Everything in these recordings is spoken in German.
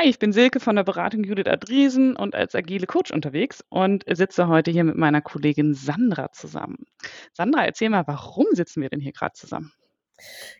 Hi, ich bin Silke von der Beratung Judith Adriesen und als agile Coach unterwegs und sitze heute hier mit meiner Kollegin Sandra zusammen. Sandra, erzähl mal, warum sitzen wir denn hier gerade zusammen?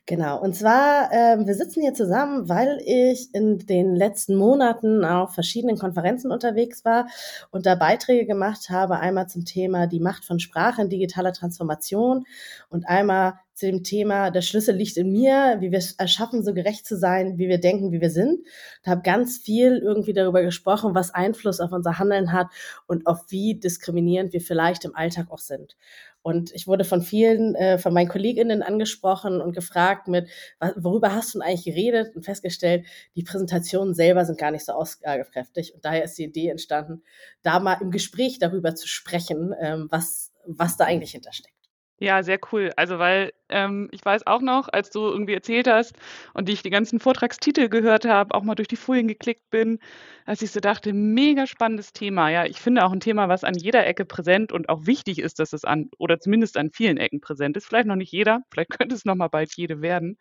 Genau, und zwar, äh, wir sitzen hier zusammen, weil ich in den letzten Monaten auf verschiedenen Konferenzen unterwegs war und da Beiträge gemacht habe, einmal zum Thema die Macht von Sprache in digitaler Transformation und einmal zu dem Thema, der Schlüssel liegt in mir, wie wir es erschaffen, so gerecht zu sein, wie wir denken, wie wir sind. Ich habe ganz viel irgendwie darüber gesprochen, was Einfluss auf unser Handeln hat und auf wie diskriminierend wir vielleicht im Alltag auch sind. Und ich wurde von vielen, äh, von meinen KollegInnen angesprochen und gefragt mit, worüber hast du denn eigentlich geredet? Und festgestellt, die Präsentationen selber sind gar nicht so aussagekräftig. Und daher ist die Idee entstanden, da mal im Gespräch darüber zu sprechen, ähm, was, was da eigentlich hintersteckt. Ja, sehr cool. Also, weil ähm, ich weiß auch noch, als du irgendwie erzählt hast und ich die ganzen Vortragstitel gehört habe, auch mal durch die Folien geklickt bin, als ich so dachte, mega spannendes Thema. Ja, ich finde auch ein Thema, was an jeder Ecke präsent und auch wichtig ist, dass es an oder zumindest an vielen Ecken präsent ist. Vielleicht noch nicht jeder, vielleicht könnte es noch mal bald jede werden.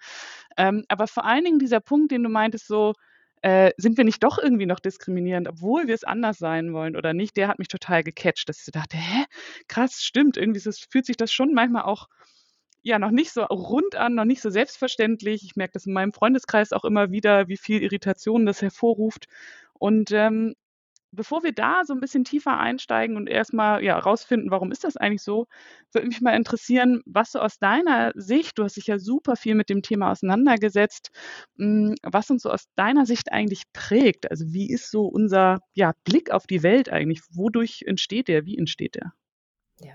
Ähm, aber vor allen Dingen dieser Punkt, den du meintest, so äh, sind wir nicht doch irgendwie noch diskriminierend, obwohl wir es anders sein wollen oder nicht, der hat mich total gecatcht, dass ich dachte, hä, krass, stimmt, irgendwie ist, fühlt sich das schon manchmal auch ja noch nicht so rund an, noch nicht so selbstverständlich. Ich merke das in meinem Freundeskreis auch immer wieder, wie viel Irritation das hervorruft. Und ähm, bevor wir da so ein bisschen tiefer einsteigen und erstmal ja rausfinden, warum ist das eigentlich so, würde mich mal interessieren, was so aus deiner Sicht, du hast dich ja super viel mit dem Thema auseinandergesetzt, hm, was uns so aus deiner Sicht eigentlich prägt. Also wie ist so unser ja, Blick auf die Welt eigentlich? Wodurch entsteht der? Wie entsteht der? Ja,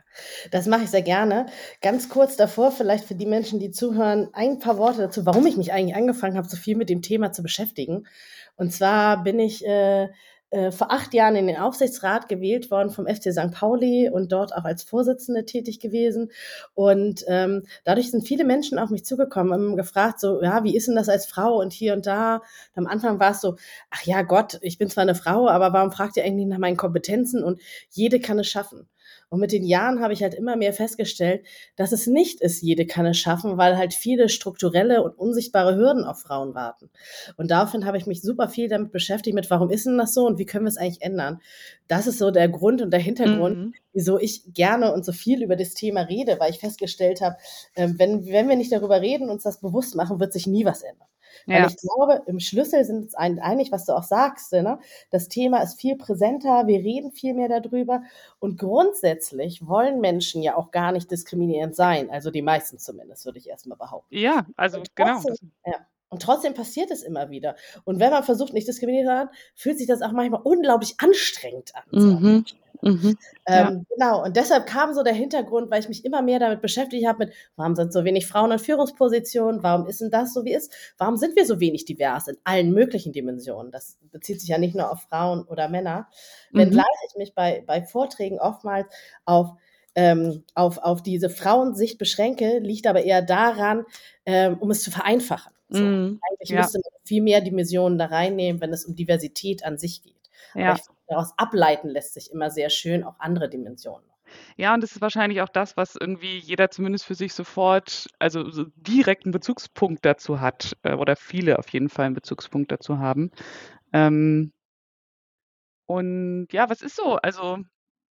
das mache ich sehr gerne. Ganz kurz davor, vielleicht für die Menschen, die zuhören, ein paar Worte dazu, warum ich mich eigentlich angefangen habe, so viel mit dem Thema zu beschäftigen. Und zwar bin ich äh, äh, vor acht Jahren in den Aufsichtsrat gewählt worden vom FC St. Pauli und dort auch als Vorsitzende tätig gewesen. Und ähm, dadurch sind viele Menschen auf mich zugekommen, haben gefragt, so, ja, wie ist denn das als Frau und hier und da? Und am Anfang war es so, ach ja, Gott, ich bin zwar eine Frau, aber warum fragt ihr eigentlich nach meinen Kompetenzen? Und jede kann es schaffen. Und mit den Jahren habe ich halt immer mehr festgestellt, dass es nicht ist, jede kann es schaffen, weil halt viele strukturelle und unsichtbare Hürden auf Frauen warten. Und daraufhin habe ich mich super viel damit beschäftigt, mit warum ist denn das so und wie können wir es eigentlich ändern? Das ist so der Grund und der Hintergrund, mhm. wieso ich gerne und so viel über das Thema rede, weil ich festgestellt habe, ähm, wenn, wenn wir nicht darüber reden, uns das bewusst machen, wird sich nie was ändern. Ja. Weil ich glaube, im Schlüssel sind uns einig, was du auch sagst. Ne? Das Thema ist viel präsenter, wir reden viel mehr darüber. Und grundsätzlich wollen Menschen ja auch gar nicht diskriminierend sein. Also die meisten zumindest, würde ich erstmal behaupten. Ja, also genau. Ja. Und trotzdem passiert es immer wieder. Und wenn man versucht, nicht diskriminiert zu werden, fühlt sich das auch manchmal unglaublich anstrengend an. Mhm. Mhm. Ähm, ja. Genau, und deshalb kam so der Hintergrund, weil ich mich immer mehr damit beschäftigt habe, mit, warum sind so wenig Frauen in Führungspositionen, warum ist denn das so, wie ist, warum sind wir so wenig divers in allen möglichen Dimensionen? Das bezieht sich ja nicht nur auf Frauen oder Männer. Mhm. Wenngleich ich mich bei, bei Vorträgen oftmals auf ähm, auf, auf diese Frauensicht beschränke, liegt aber eher daran, ähm, um es zu vereinfachen. So. Mm, Eigentlich ja. müsste man viel mehr Dimensionen da reinnehmen, wenn es um Diversität an sich geht. Ja. Aber ich daraus ableiten lässt sich immer sehr schön auch andere Dimensionen. Ja, und das ist wahrscheinlich auch das, was irgendwie jeder zumindest für sich sofort, also so direkten Bezugspunkt dazu hat, äh, oder viele auf jeden Fall einen Bezugspunkt dazu haben. Ähm, und ja, was ist so? Also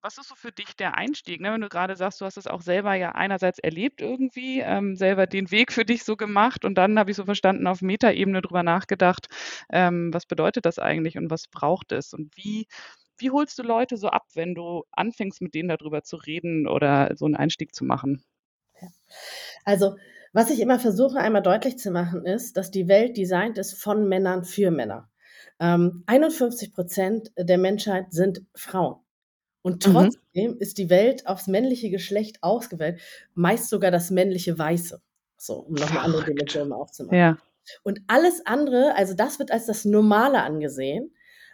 was ist so für dich der Einstieg, ne? Wenn du gerade sagst, du hast es auch selber ja einerseits erlebt irgendwie, ähm, selber den Weg für dich so gemacht und dann habe ich so verstanden, auf Metaebene drüber nachgedacht, ähm, was bedeutet das eigentlich und was braucht es und wie wie holst du Leute so ab, wenn du anfängst, mit denen darüber zu reden oder so einen Einstieg zu machen? Also, was ich immer versuche, einmal deutlich zu machen, ist, dass die Welt designt ist von Männern für Männer. Ähm, 51 Prozent der Menschheit sind Frauen. Und mhm. trotzdem mhm. ist die Welt aufs männliche Geschlecht ausgewählt, meist sogar das männliche Weiße. So, um noch eine andere Dimension aufzumachen. Ja. Und alles andere, also das wird als das Normale angesehen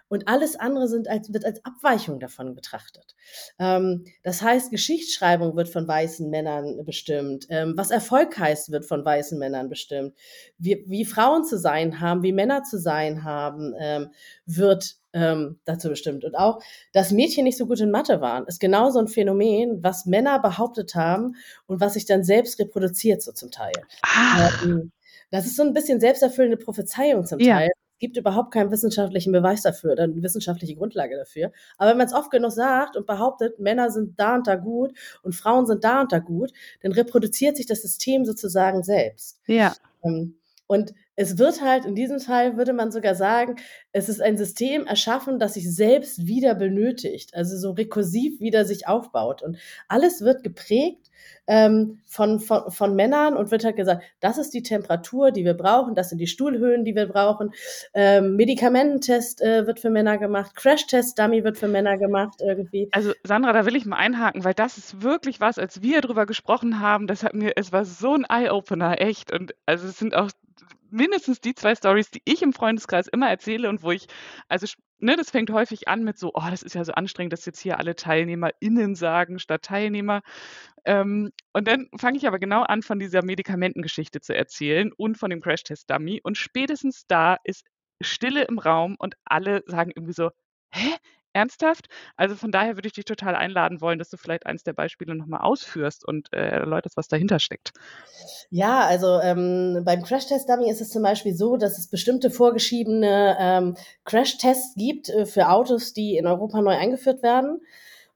und alles andere sind als, wird als Abweichung davon betrachtet. Ähm, das heißt, Geschichtsschreibung wird von weißen Männern bestimmt. Ähm, was Erfolg heißt, wird von weißen Männern bestimmt. Wie, wie Frauen zu sein haben, wie Männer zu sein haben, ähm, wird ähm, dazu bestimmt. Und auch, dass Mädchen nicht so gut in Mathe waren, ist genauso ein Phänomen, was Männer behauptet haben und was sich dann selbst reproduziert, so zum Teil. Ah. Ähm, das ist so ein bisschen selbsterfüllende Prophezeiung zum Teil. gibt überhaupt keinen wissenschaftlichen Beweis dafür, oder eine wissenschaftliche Grundlage dafür. Aber wenn man es oft genug sagt und behauptet, Männer sind da und da gut und Frauen sind da und da gut, dann reproduziert sich das System sozusagen selbst. Ja. Ähm, und es wird halt, in diesem Fall würde man sogar sagen, es ist ein System erschaffen, das sich selbst wieder benötigt, also so rekursiv wieder sich aufbaut. Und alles wird geprägt ähm, von, von, von Männern und wird halt gesagt, das ist die Temperatur, die wir brauchen, das sind die Stuhlhöhen, die wir brauchen. Ähm, Medikamententest äh, wird für Männer gemacht, Crash-Test-Dummy wird für Männer gemacht irgendwie. Also Sandra, da will ich mal einhaken, weil das ist wirklich was, als wir darüber gesprochen haben, das hat mir, es war so ein Eye-Opener, echt. Und also es sind auch mindestens die zwei Stories, die ich im Freundeskreis immer erzähle und wo ich, also ne, das fängt häufig an mit so, oh, das ist ja so anstrengend, dass jetzt hier alle TeilnehmerInnen sagen statt Teilnehmer. Ähm, und dann fange ich aber genau an, von dieser Medikamentengeschichte zu erzählen und von dem Crashtest-Dummy. Und spätestens da ist Stille im Raum und alle sagen irgendwie so, hä? Ernsthaft? Also von daher würde ich dich total einladen wollen, dass du vielleicht eins der Beispiele nochmal ausführst und äh, erläuterst, was dahinter steckt. Ja, also ähm, beim Crash-Test-Dummy ist es zum Beispiel so, dass es bestimmte vorgeschriebene ähm, Crash-Tests gibt äh, für Autos, die in Europa neu eingeführt werden.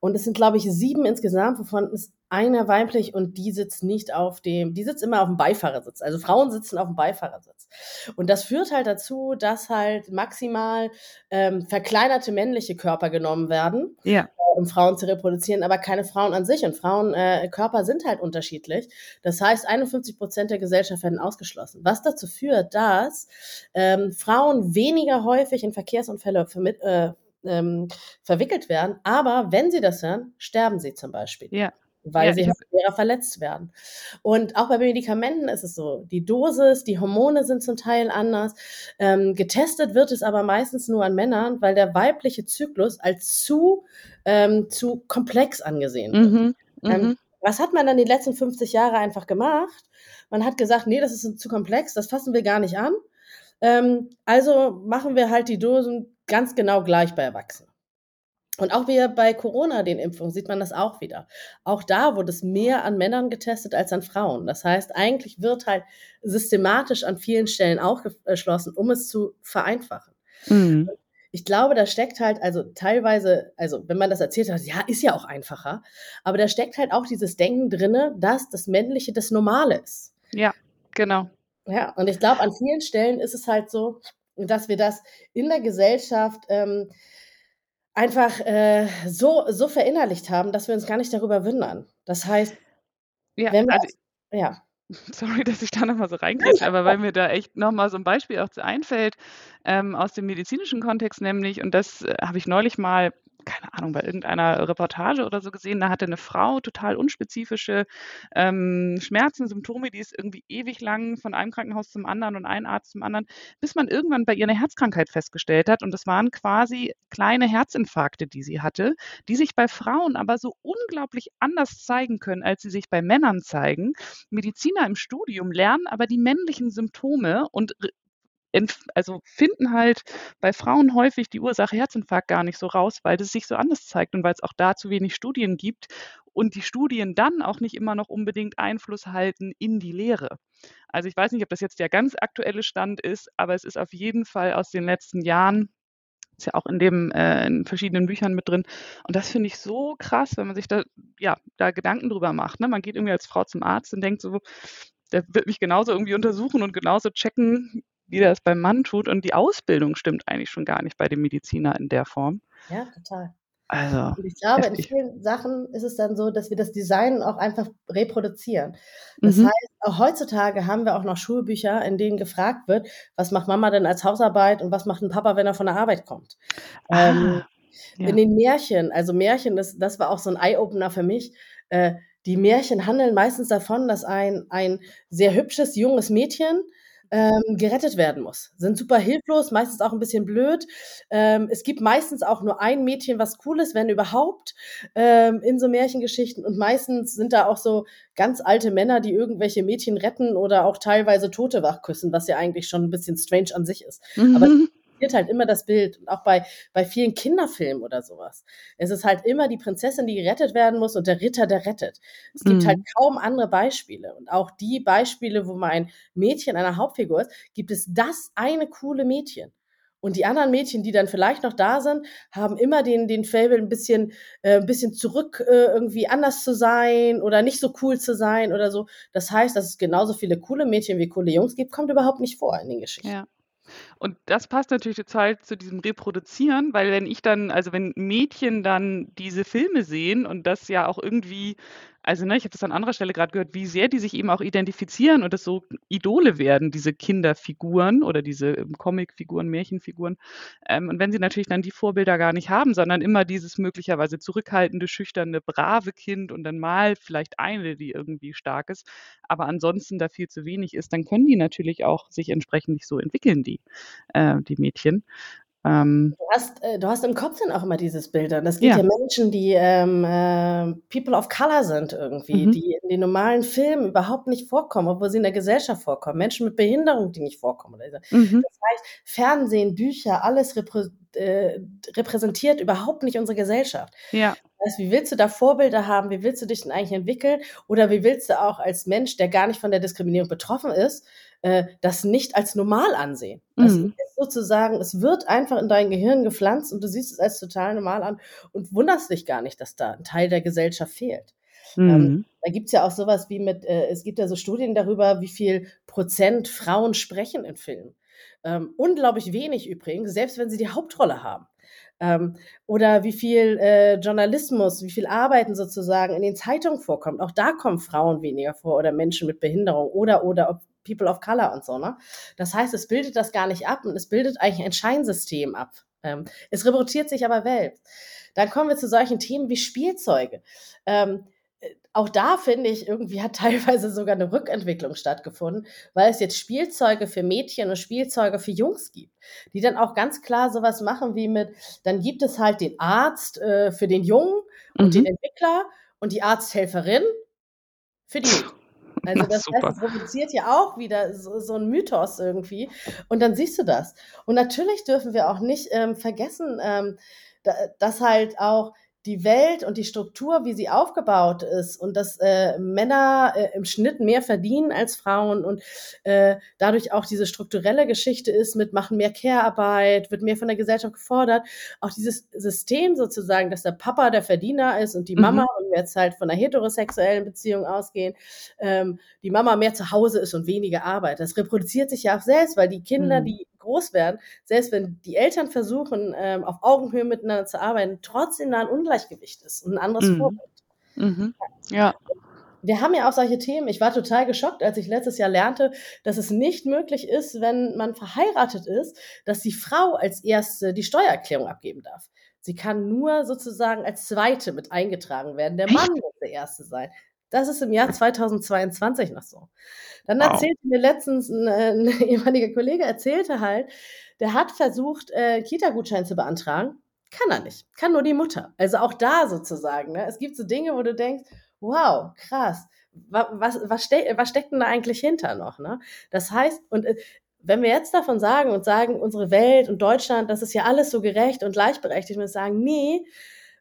Und es sind, glaube ich, sieben insgesamt, wovon ist einer weiblich und die sitzt nicht auf dem, die sitzt immer auf dem Beifahrersitz. Also Frauen sitzen auf dem Beifahrersitz. Und das führt halt dazu, dass halt maximal ähm, verkleinerte männliche Körper genommen werden, ja. äh, um Frauen zu reproduzieren, aber keine Frauen an sich. Und Frauenkörper äh, sind halt unterschiedlich. Das heißt, 51 Prozent der Gesellschaft werden ausgeschlossen. Was dazu führt, dass ähm, Frauen weniger häufig in Verkehrsunfälle vermitt, äh, ähm, verwickelt werden. Aber wenn sie das hören, sterben sie zum Beispiel. Ja weil ja, sie halt schwerer verletzt werden. Und auch bei Medikamenten ist es so, die Dosis, die Hormone sind zum Teil anders. Ähm, getestet wird es aber meistens nur an Männern, weil der weibliche Zyklus als zu, ähm, zu komplex angesehen wird. Mhm, ähm, mhm. was hat man dann die letzten 50 Jahre einfach gemacht? Man hat gesagt, nee, das ist zu komplex, das fassen wir gar nicht an. Ähm, also machen wir halt die Dosen ganz genau gleich bei Erwachsenen. Und auch wieder bei Corona, den Impfungen, sieht man das auch wieder. Auch da wurde es mehr an Männern getestet als an Frauen. Das heißt, eigentlich wird halt systematisch an vielen Stellen auch geschlossen, um es zu vereinfachen. Mhm. Ich glaube, da steckt halt, also teilweise, also wenn man das erzählt hat, ja, ist ja auch einfacher, aber da steckt halt auch dieses Denken drinne, dass das Männliche das Normale ist. Ja, genau. Ja, und ich glaube, an vielen Stellen ist es halt so, dass wir das in der Gesellschaft ähm, einfach äh, so, so verinnerlicht haben, dass wir uns gar nicht darüber wundern. Das heißt, ja, wenn wir also, ja. Sorry, dass ich da nochmal so reinkriege, aber weil mir da echt nochmal so ein Beispiel auch einfällt ähm, aus dem medizinischen Kontext nämlich, und das äh, habe ich neulich mal keine Ahnung, bei irgendeiner Reportage oder so gesehen, da hatte eine Frau total unspezifische ähm, Schmerzen, Symptome, die ist irgendwie ewig lang von einem Krankenhaus zum anderen und ein Arzt zum anderen, bis man irgendwann bei ihr eine Herzkrankheit festgestellt hat. Und das waren quasi kleine Herzinfarkte, die sie hatte, die sich bei Frauen aber so unglaublich anders zeigen können, als sie sich bei Männern zeigen. Mediziner im Studium lernen aber die männlichen Symptome und also finden halt bei Frauen häufig die Ursache Herzinfarkt gar nicht so raus, weil das sich so anders zeigt und weil es auch da zu wenig Studien gibt und die Studien dann auch nicht immer noch unbedingt Einfluss halten in die Lehre. Also ich weiß nicht, ob das jetzt der ganz aktuelle Stand ist, aber es ist auf jeden Fall aus den letzten Jahren ist ja auch in dem äh, in verschiedenen Büchern mit drin. Und das finde ich so krass, wenn man sich da ja da Gedanken drüber macht. Ne? Man geht irgendwie als Frau zum Arzt und denkt so, der wird mich genauso irgendwie untersuchen und genauso checken, wie der es beim Mann tut. Und die Ausbildung stimmt eigentlich schon gar nicht bei dem Mediziner in der Form. Ja, total. Also, und ich glaube, heftig. in vielen Sachen ist es dann so, dass wir das Design auch einfach reproduzieren. Das mhm. heißt, auch heutzutage haben wir auch noch Schulbücher, in denen gefragt wird, was macht Mama denn als Hausarbeit und was macht ein Papa, wenn er von der Arbeit kommt. Ah, ähm, ja. In den Märchen, also Märchen, das, das war auch so ein Eye-Opener für mich. Äh, die Märchen handeln meistens davon, dass ein, ein sehr hübsches, junges Mädchen ähm, gerettet werden muss. Sind super hilflos, meistens auch ein bisschen blöd. Ähm, es gibt meistens auch nur ein Mädchen, was cool ist, wenn überhaupt, ähm, in so Märchengeschichten. Und meistens sind da auch so ganz alte Männer, die irgendwelche Mädchen retten oder auch teilweise Tote wachküssen, was ja eigentlich schon ein bisschen strange an sich ist. Mhm. Aber halt immer das Bild. Und auch bei, bei vielen Kinderfilmen oder sowas. Es ist halt immer die Prinzessin, die gerettet werden muss und der Ritter, der rettet. Es gibt halt mhm. halt kaum andere Beispiele. Und auch die Beispiele, wo mein Mädchen eine Hauptfigur ist, gibt es das eine coole Mädchen. Und die anderen Mädchen, die dann vielleicht noch da sind, haben immer den, den Fable ein bisschen, äh, ein bisschen zurück, äh, irgendwie anders zu sein oder nicht so cool zu sein oder so. Das heißt, dass es genauso viele coole Mädchen wie coole Jungs gibt, kommt überhaupt nicht vor in den Geschichten. Ja. Und das passt natürlich total zu diesem Reproduzieren, weil wenn ich dann, also wenn Mädchen dann diese Filme sehen und das ja auch irgendwie also, ne, ich habe das an anderer Stelle gerade gehört, wie sehr die sich eben auch identifizieren und das so Idole werden, diese Kinderfiguren oder diese ähm, Comicfiguren, Märchenfiguren. Ähm, und wenn sie natürlich dann die Vorbilder gar nicht haben, sondern immer dieses möglicherweise zurückhaltende, schüchterne, brave Kind und dann mal vielleicht eine, die irgendwie stark ist, aber ansonsten da viel zu wenig ist, dann können die natürlich auch sich entsprechend nicht so entwickeln, die, äh, die Mädchen. Ähm, du, hast, äh, du hast im Kopf dann auch immer dieses Bild. Und das geht ja, ja Menschen, die ähm, äh, People of Color sind irgendwie, mhm. die in den normalen Filmen überhaupt nicht vorkommen, obwohl sie in der Gesellschaft vorkommen. Menschen mit Behinderung, die nicht vorkommen. Mhm. Das heißt, Fernsehen, Bücher, alles reprä äh, repräsentiert überhaupt nicht unsere Gesellschaft. Ja. Das heißt, wie willst du da Vorbilder haben? Wie willst du dich denn eigentlich entwickeln? Oder wie willst du auch als Mensch, der gar nicht von der Diskriminierung betroffen ist, äh, das nicht als normal ansehen. Das mhm. ist sozusagen, es wird einfach in dein Gehirn gepflanzt und du siehst es als total normal an und wunderst dich gar nicht, dass da ein Teil der Gesellschaft fehlt. Ähm, mhm. Ähm, da gibt es ja auch sowas wie mit, äh, es gibt ja so Studien darüber, wie viel Prozent Frauen sprechen in Filmen. Ähm, unglaublich wenig übrigens, selbst wenn sie die Hauptrolle haben. Ähm, oder wie viel äh, Journalismus, wie viel Arbeiten sozusagen in den Zeitungen vorkommt. Auch da kommen Frauen weniger vor oder Menschen mit Behinderung oder oder ob People of Color und so. Ne? Das heißt, es bildet das gar nicht ab und es bildet eigentlich ein Scheinsystem ab. Ähm, es reproduziert sich aber selbst. Dann kommen wir zu solchen Themen wie Spielzeuge. Ähm, äh, auch da finde ich, irgendwie hat teilweise sogar eine Rückentwicklung stattgefunden, weil es jetzt Spielzeuge für Mädchen und Spielzeuge für Jungs gibt, die dann auch ganz klar sowas machen wie mit, dann gibt es halt den Arzt äh, für den Jungen und mhm. den Entwickler und die Arzthelferin für die. Also das heißt, es provoziert ja auch wieder so, so ein Mythos irgendwie. Und dann siehst du das. Und natürlich dürfen wir auch nicht ähm, vergessen, ähm, da, dass halt auch die Welt und die Struktur, wie sie aufgebaut ist und dass äh, Männer äh, im Schnitt mehr verdienen als Frauen und äh, dadurch auch diese strukturelle Geschichte ist mit machen mehr Care-Arbeit, wird mehr von der Gesellschaft gefordert. Auch dieses System sozusagen, dass der Papa der Verdiener ist und die Mama, mhm. wenn wir jetzt halt von einer heterosexuellen Beziehung ausgehen, ähm, die Mama mehr zu Hause ist und weniger arbeitet. Das reproduziert sich ja auch selbst, weil die Kinder, mhm. die groß werden, selbst wenn die Eltern versuchen, ähm, auf Augenhöhe miteinander zu arbeiten, trotzdem da ein Ungleichgewicht ist und ein anderes mhm. Vorbild. Mhm. Ja. Wir haben ja auch solche Themen. Ich war total geschockt, als ich letztes Jahr lernte, dass es nicht möglich ist, wenn man verheiratet ist, dass die Frau als erste die Steuererklärung abgeben darf. Sie kann nur sozusagen als zweite mit eingetragen werden. Der Mann muss der erste sein. Das ist im Jahr 2022 noch so. Dann wow. erzählte mir letztens ein, äh, ein, ehemaliger Kollege, erzählte halt, der hat versucht, äh, Kita-Gutschein zu beantragen. Kann er nicht. Kann nur die Mutter. Also auch da sozusagen. Ne? Es gibt so Dinge, wo du denkst, wow, krass. Was, was, was, ste was steckt denn da eigentlich hinter noch? Ne? Das heißt, und äh, wenn wir jetzt davon sagen und sagen, unsere Welt und Deutschland, das ist ja alles so gerecht und gleichberechtigt, wir sagen, nee,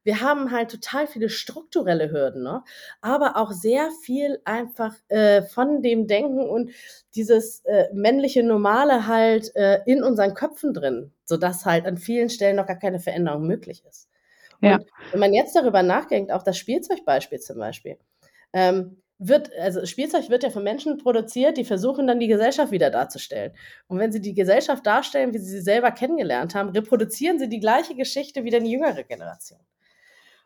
wir haben halt total viele strukturelle Hürden, ne? aber auch sehr viel einfach äh, von dem Denken und dieses äh, männliche Normale halt äh, in unseren Köpfen drin, sodass halt an vielen Stellen noch gar keine Veränderung möglich ist. Ja. Und wenn man jetzt darüber nachdenkt, auch das Spielzeugbeispiel zum Beispiel, ähm, wird, also Spielzeug wird ja von Menschen produziert, die versuchen dann die Gesellschaft wieder darzustellen. Und wenn sie die Gesellschaft darstellen, wie sie sie selber kennengelernt haben, reproduzieren sie die gleiche Geschichte wie die jüngere Generation.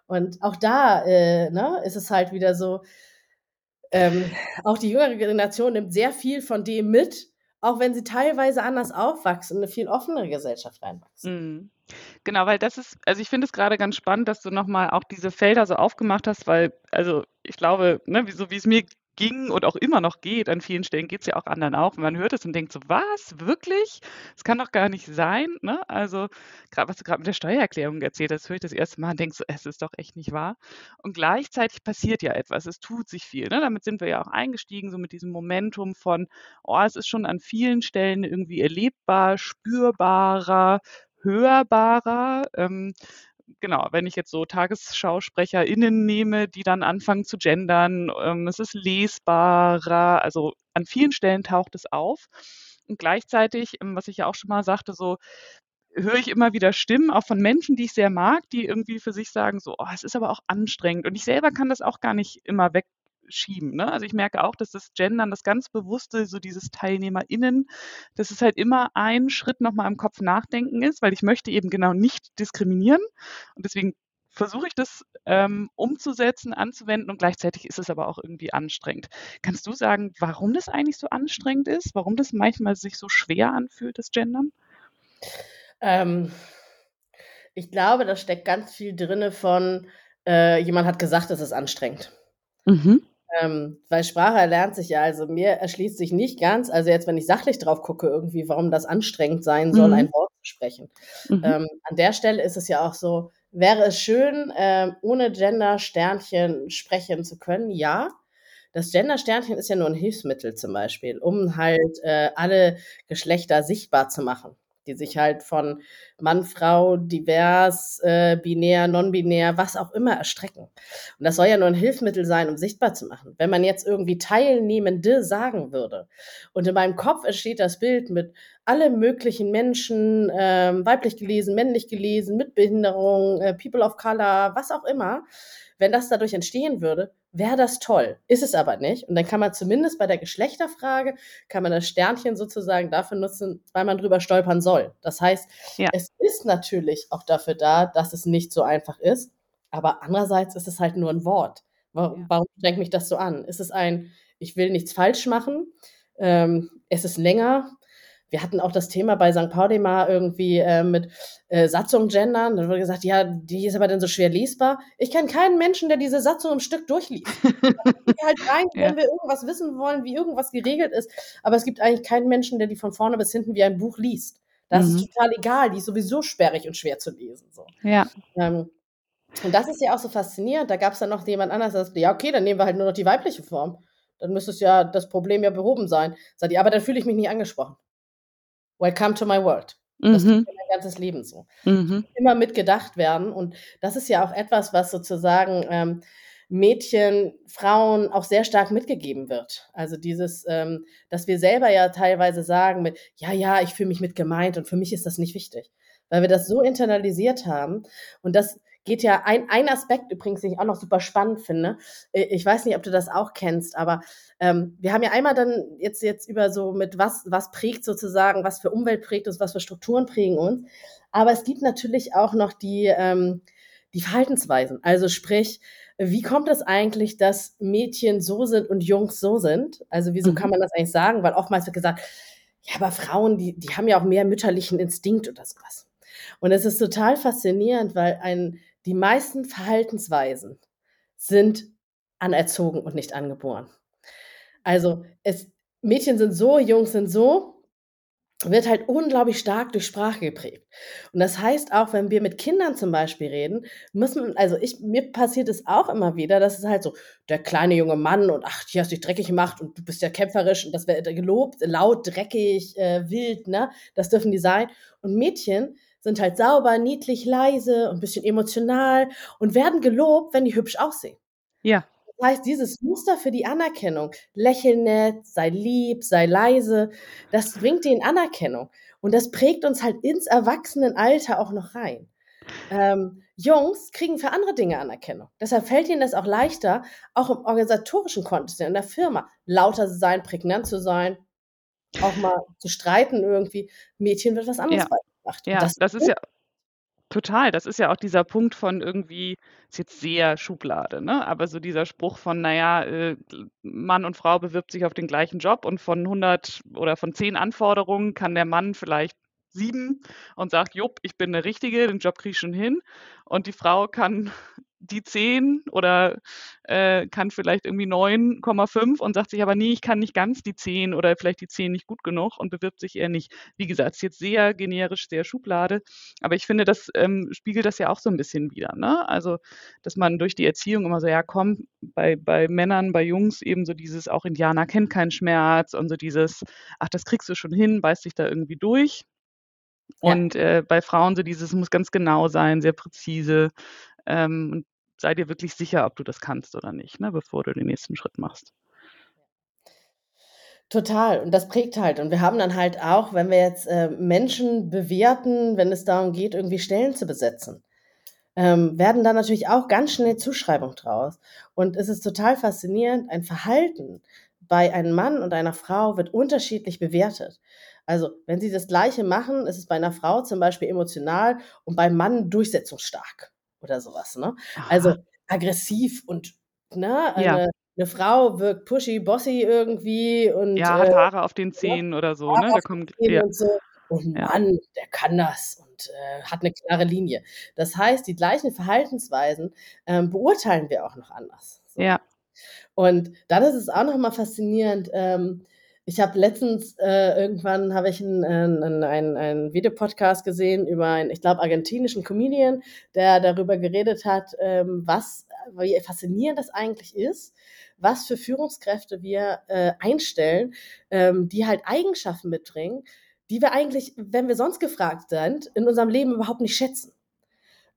Und auch da äh, ne, ist es halt wieder so, ähm, auch die jüngere Generation nimmt sehr viel von dem mit, auch wenn sie teilweise anders aufwachsen, eine viel offenere Gesellschaft reinwachsen. Mhm. Genau, weil das ist, also ich finde es gerade ganz spannend, dass du nochmal auch diese Felder so aufgemacht hast, weil, also ich glaube, ne, so wie es mir ging und auch immer noch geht, an vielen Stellen geht es ja auch anderen auch. Und man hört es und denkt so, was, wirklich? Das kann doch gar nicht sein. Ne? Also, gerade was du gerade mit der Steuererklärung erzählt hast, höre ich das erste Mal und denke so, es ist doch echt nicht wahr. Und gleichzeitig passiert ja etwas, es tut sich viel. Ne? Damit sind wir ja auch eingestiegen, so mit diesem Momentum von, oh, es ist schon an vielen Stellen irgendwie erlebbar, spürbarer, hörbarer. Ähm, genau, wenn ich jetzt so TagesschausprecherInnen nehme, die dann anfangen zu gendern, ähm, es ist lesbarer, also an vielen Stellen taucht es auf. Und gleichzeitig, ähm, was ich ja auch schon mal sagte, so höre ich immer wieder Stimmen, auch von Menschen, die ich sehr mag, die irgendwie für sich sagen, so, oh, es ist aber auch anstrengend. Und ich selber kann das auch gar nicht immer wegschieben. Ne? Also ich merke auch, dass das Gendern, das ganz bewusste, so dieses TeilnehmerInnen, dass es halt immer ein Schritt nochmal im Kopf nachdenken ist, weil ich möchte eben genau nicht diskriminieren. Und deswegen versuche ich das ähm, umzusetzen, anzuwenden und gleichzeitig ist es aber auch irgendwie anstrengend. Kannst du sagen, warum das eigentlich so anstrengend ist? Warum das manchmal sich so schwer anfühlt, das Gendern? Ähm, ich glaube, da steckt ganz viel drin von, äh, jemand hat gesagt, es ist anstrengend. Mhm. Ähm, weil Sprache erlernt sich ja, also mir erschließt sich nicht ganz, also jetzt, wenn ich sachlich drauf gucke, irgendwie, warum das anstrengend sein soll, mhm. ein Wort zu sprechen. Mhm. Ähm, an der Stelle ist es ja auch so, wäre es schön, äh, ohne Gender-Sternchen sprechen zu können? Ja. Das Gender-Sternchen ist ja nur ein Hilfsmittel zum Beispiel, um halt äh, alle Geschlechter sichtbar zu machen die sich halt von Mann, Frau, divers, äh, binär, non-binär, was auch immer erstrecken. Und das soll ja nur ein Hilfsmittel sein, um sichtbar zu machen. Wenn man jetzt irgendwie Teilnehmende sagen würde und in meinem Kopf entsteht das Bild mit alle möglichen Menschen, ähm, weiblich gelesen, männlich gelesen, mit Behinderung, äh, People of Color, was auch immer, wenn das dadurch entstehen würde, wäre das toll. Ist es aber nicht. Und dann kann man zumindest bei der Geschlechterfrage, kann man das Sternchen sozusagen dafür nutzen, weil man drüber stolpern soll. Das heißt, ja. es ist natürlich auch dafür da, dass es nicht so einfach ist. Aber andererseits ist es halt nur ein Wort. Warum, ja. warum strengt mich das so an? Ist es ein, ich will nichts falsch machen? Ähm, es ist länger wir hatten auch das Thema bei St. Pauli mal irgendwie äh, mit äh, Satzung gendern. Dann wurde gesagt, ja, die ist aber dann so schwer lesbar. Ich kenne keinen Menschen, der diese Satzung im Stück durchliest. halt rein, ja. wenn wir irgendwas wissen wollen, wie irgendwas geregelt ist. Aber es gibt eigentlich keinen Menschen, der die von vorne bis hinten wie ein Buch liest. Das mhm. ist total egal. Die ist sowieso sperrig und schwer zu lesen. So. Ja. Ähm, und das ist ja auch so faszinierend. Da gab es dann noch jemand anderes, der sagt, ja, okay, dann nehmen wir halt nur noch die weibliche Form. Dann müsste es ja das Problem ja behoben sein. Sagt die, aber dann fühle ich mich nicht angesprochen. Welcome to my world. Das mhm. ist mein ganzes Leben so. Mhm. Immer mitgedacht werden. Und das ist ja auch etwas, was sozusagen ähm, Mädchen, Frauen auch sehr stark mitgegeben wird. Also dieses, ähm, dass wir selber ja teilweise sagen mit, ja, ja, ich fühle mich mit gemeint und für mich ist das nicht wichtig. Weil wir das so internalisiert haben. Und das geht ja ein, ein Aspekt übrigens, den ich auch noch super spannend finde. Äh, ich weiß nicht, ob du das auch kennst, aber ähm, wir haben ja einmal dann jetzt, jetzt über so mit was, was prägt sozusagen, was für Umwelt prägt uns, was für Strukturen prägen uns. Aber es gibt natürlich auch noch die, ähm, die Verhaltensweisen. Also sprich, wie kommt es eigentlich, dass Mädchen so sind und Jungs so sind? Also wieso mhm. kann man das eigentlich sagen? Weil oftmals wird gesagt, ja, aber Frauen, die, die haben ja auch mehr mütterlichen Instinkt oder sowas. Und es ist total faszinierend, weil ein die meisten Verhaltensweisen sind anerzogen und nicht angeboren. Also es, Mädchen sind so, Jungs sind so, wird halt unglaublich stark durch Sprache geprägt. Und das heißt auch, wenn wir mit Kindern zum Beispiel reden, müssen, also ich, mir passiert es auch immer wieder, dass es halt so, der kleine junge Mann und ach, die hast dich dreckig gemacht und du bist ja kämpferisch und das wird gelobt, laut, dreckig, äh, wild, ne? Das dürfen die sein. Und Mädchen sind halt sauber, niedlich, leise und ein bisschen emotional und werden gelobt, wenn die hübsch aussehen. Ja. Das heißt, dieses Muster für die Anerkennung, lächel nett, sei lieb, sei leise, das bringt ihnen Anerkennung. Und das prägt uns halt ins Erwachsenenalter auch noch rein. Ähm, Jungs kriegen für andere Dinge Anerkennung. Deshalb fällt ihnen das auch leichter, auch im organisatorischen Kontext in der Firma lauter zu sein, prägnant zu sein, auch mal zu streiten irgendwie. Mädchen wird was anderes ja macht. Ja, das, das ist ja total. Das ist ja auch dieser Punkt von irgendwie, ist jetzt sehr Schublade, ne? Aber so dieser Spruch von, naja, äh, Mann und Frau bewirbt sich auf den gleichen Job und von 100 oder von 10 Anforderungen kann der Mann vielleicht sieben und sagt, jupp, ich bin eine Richtige, den Job kriege ich schon hin. Und die Frau kann die 10 oder äh, kann vielleicht irgendwie 9,5 und sagt sich aber, nee, ich kann nicht ganz die 10 oder vielleicht die 10 nicht gut genug und bewirbt sich eher nicht. Wie gesagt, ist jetzt sehr generisch, sehr Schublade, aber ich finde, das ähm, spiegelt das ja auch so ein bisschen wieder. Ne? Also, dass man durch die Erziehung immer so, ja, komm, bei, bei Männern, bei Jungs eben so dieses, auch Indianer kennt keinen Schmerz und so dieses, ach, das kriegst du schon hin, beißt dich da irgendwie durch. Und ja. äh, bei Frauen so dieses muss ganz genau sein, sehr präzise. Ähm, und sei dir wirklich sicher, ob du das kannst oder nicht, ne, bevor du den nächsten Schritt machst. Total. Und das prägt halt. Und wir haben dann halt auch, wenn wir jetzt äh, Menschen bewerten, wenn es darum geht, irgendwie Stellen zu besetzen, ähm, werden da natürlich auch ganz schnell Zuschreibungen draus. Und es ist total faszinierend, ein Verhalten bei einem Mann und einer Frau wird unterschiedlich bewertet. Also, wenn sie das Gleiche machen, ist es bei einer Frau zum Beispiel emotional und beim Mann durchsetzungsstark oder sowas. Ne? Also aggressiv und ne, Ja. eine, eine Frau wirkt pushy, bossy irgendwie und Ja, äh, hat Haare auf den ne, Zähnen oder so, Haare ne? Da Zähnen ja, und so. Und ja. Mann, der kann das und äh, hat eine klare Linie. Das heißt, die gleichen Verhaltensweisen ähm, beurteilen wir auch noch anders. So. Ja. Und dann ist es auch nochmal faszinierend. Ähm, ich habe letztens äh, irgendwann habe ich einen, einen, einen, einen Videopodcast gesehen über einen, ich glaube, argentinischen Comedian, der darüber geredet hat, ähm, was, wie faszinierend das eigentlich ist, was für Führungskräfte wir äh, einstellen, ähm, die halt Eigenschaften mitbringen, die wir eigentlich, wenn wir sonst gefragt sind, in unserem Leben überhaupt nicht schätzen.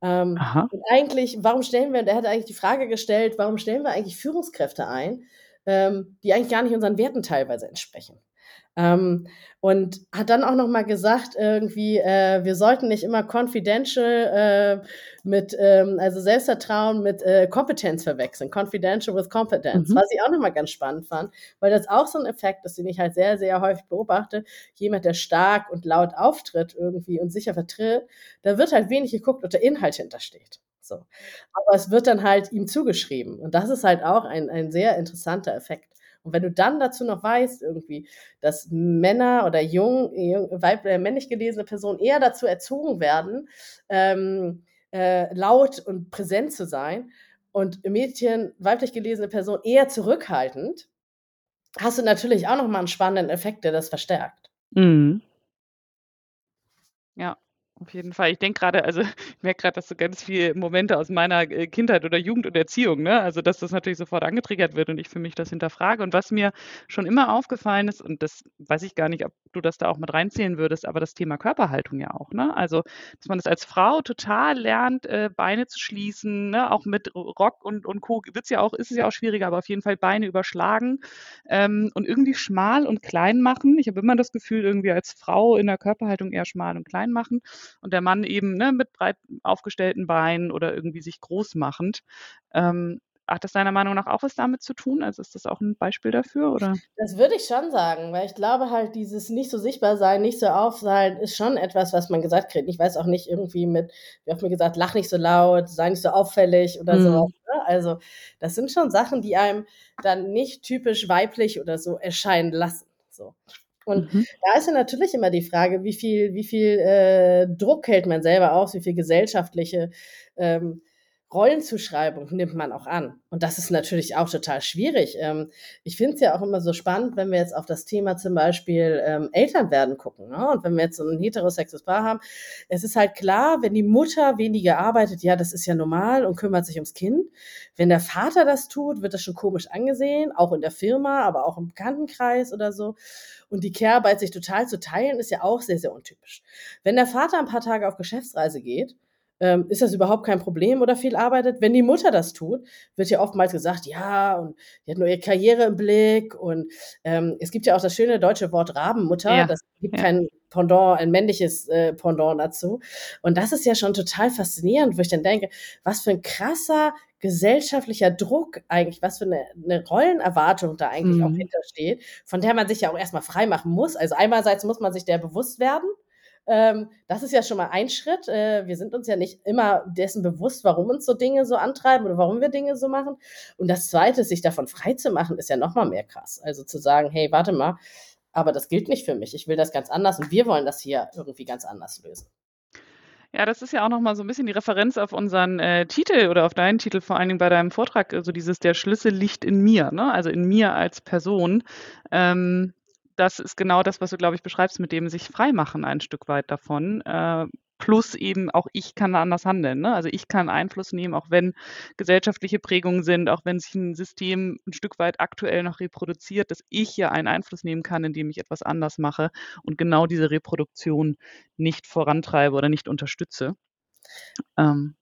Ähm, und eigentlich, warum stellen wir, der hat eigentlich die Frage gestellt, warum stellen wir eigentlich Führungskräfte ein, ähm, die eigentlich gar nicht unseren Werten teilweise entsprechen. Ähm, und hat dann auch noch mal gesagt, irgendwie, äh, wir sollten nicht immer confidential äh, mit, ähm, also Selbstvertrauen mit äh, Kompetenz verwechseln, confidential with competence, Mhm. was ich auch noch mal ganz spannend fand, weil das auch so ein Effekt ist, den ich halt sehr, sehr häufig beobachte. Jemand, der stark und laut auftritt irgendwie und sicher vertritt, da wird halt wenig geguckt, ob der Inhalt hintersteht. So. Aber es wird dann halt ihm zugeschrieben. Und das ist halt auch ein, ein sehr interessanter Effekt. Und wenn du dann dazu noch weißt, irgendwie, dass Männer oder jung, jung weib, äh, männlich gelesene Personen eher dazu erzogen werden, ähm, äh, laut und präsent zu sein und Mädchen, weiblich gelesene Personen eher zurückhaltend, hast du natürlich auch nochmal einen spannenden Effekt, der das verstärkt. Mhm. Ja, auf jeden Fall. Ich denke gerade, also ich merke gerade, dass so ganz viele Momente aus meiner äh, Kindheit oder Jugend und Erziehung, ne? Also dass das natürlich sofort angetriggert wird und ich für mich das hinterfrage. Und was mir schon immer aufgefallen ist, und das weiß ich gar nicht, ob du das da auch mit reinzählen würdest, aber das Thema Körperhaltung ja auch, ne? Also, dass man das als Frau total lernt, äh, Beine zu schließen, ne? Auch mit Rock und, und Co. wird's ja auch, ist es ja auch schwieriger, aber auf jeden Fall Beine überschlagen ähm, und irgendwie schmal und klein machen. Ich habe immer das Gefühl, irgendwie als Frau in der Körperhaltung eher schmal und klein machen und der Mann eben ne, mit breit aufgestellten Beinen oder irgendwie sich groß machend. Ähm, hat das deiner Meinung nach auch was damit zu tun? Also ist das auch ein Beispiel dafür? Oder? Das würde ich schon sagen, weil ich glaube halt, dieses nicht so sichtbar sein, nicht so auf sein, ist schon etwas, was man gesagt kriegt. Ich weiß auch nicht irgendwie mit, wie oft mir gesagt, lach nicht so laut, sei nicht so auffällig oder Mhm. sowas. Ne? Also, das sind schon Sachen, die einem dann nicht typisch weiblich oder so erscheinen lassen. So. Und Mhm. da ist ja natürlich immer die Frage, wie viel, wie viel äh, Druck hält man selber aus, wie viel gesellschaftliche ähm, Rollenzuschreibung nimmt man auch an. Und das ist natürlich auch total schwierig. Ähm, ich finde es ja auch immer so spannend, wenn wir jetzt auf das Thema zum Beispiel ähm, Elternwerden gucken. Ne? Und wenn wir jetzt so ein heterosexuelles Paar haben, es ist halt klar, wenn die Mutter weniger arbeitet, ja, das ist ja normal und kümmert sich ums Kind. Wenn der Vater das tut, wird das schon komisch angesehen, auch in der Firma, aber auch im Bekanntenkreis oder so. Und die Care-Arbeit sich total zu teilen, ist ja auch sehr, sehr untypisch. Wenn der Vater ein paar Tage auf Geschäftsreise geht, ähm, ist das überhaupt kein Problem oder viel arbeitet. Wenn die Mutter das tut, wird ja oftmals gesagt, ja, und die hat nur ihre Karriere im Blick. Und ähm, es gibt ja auch das schöne deutsche Wort Rabenmutter. Ja, Das gibt ja. kein Pendant, ein männliches äh, Pendant dazu. Und das ist ja schon total faszinierend, wo ich dann denke, was für ein krasser gesellschaftlicher Druck eigentlich, was für eine, eine Rollenerwartung da eigentlich auch Mhm. hintersteht, von der man sich ja auch erstmal frei machen muss. Also einerseits muss man sich der bewusst werden. Ähm, das ist ja schon mal ein Schritt. Äh, wir sind uns ja nicht immer dessen bewusst, warum uns so Dinge so antreiben oder warum wir Dinge so machen. Und das Zweite, sich davon frei zu machen, ist ja noch mal mehr krass. Also zu sagen, hey, warte mal, aber das gilt nicht für mich. Ich will das ganz anders und wir wollen das hier irgendwie ganz anders lösen. Ja, das ist ja auch noch mal so ein bisschen die Referenz auf unseren äh, Titel oder auf deinen Titel, vor allen Dingen bei deinem Vortrag, also dieses der Schlüssel liegt in mir, ne? Also in mir als Person. Ähm, das ist genau das, was du, glaube ich, beschreibst, mit dem sich freimachen ein Stück weit davon. Äh, plus eben auch ich kann anders handeln. Ne? Also ich kann Einfluss nehmen, auch wenn gesellschaftliche Prägungen sind, auch wenn sich ein System ein Stück weit aktuell noch reproduziert, dass ich ja einen Einfluss nehmen kann, indem ich etwas anders mache und genau diese Reproduktion nicht vorantreibe oder nicht unterstütze. Ähm,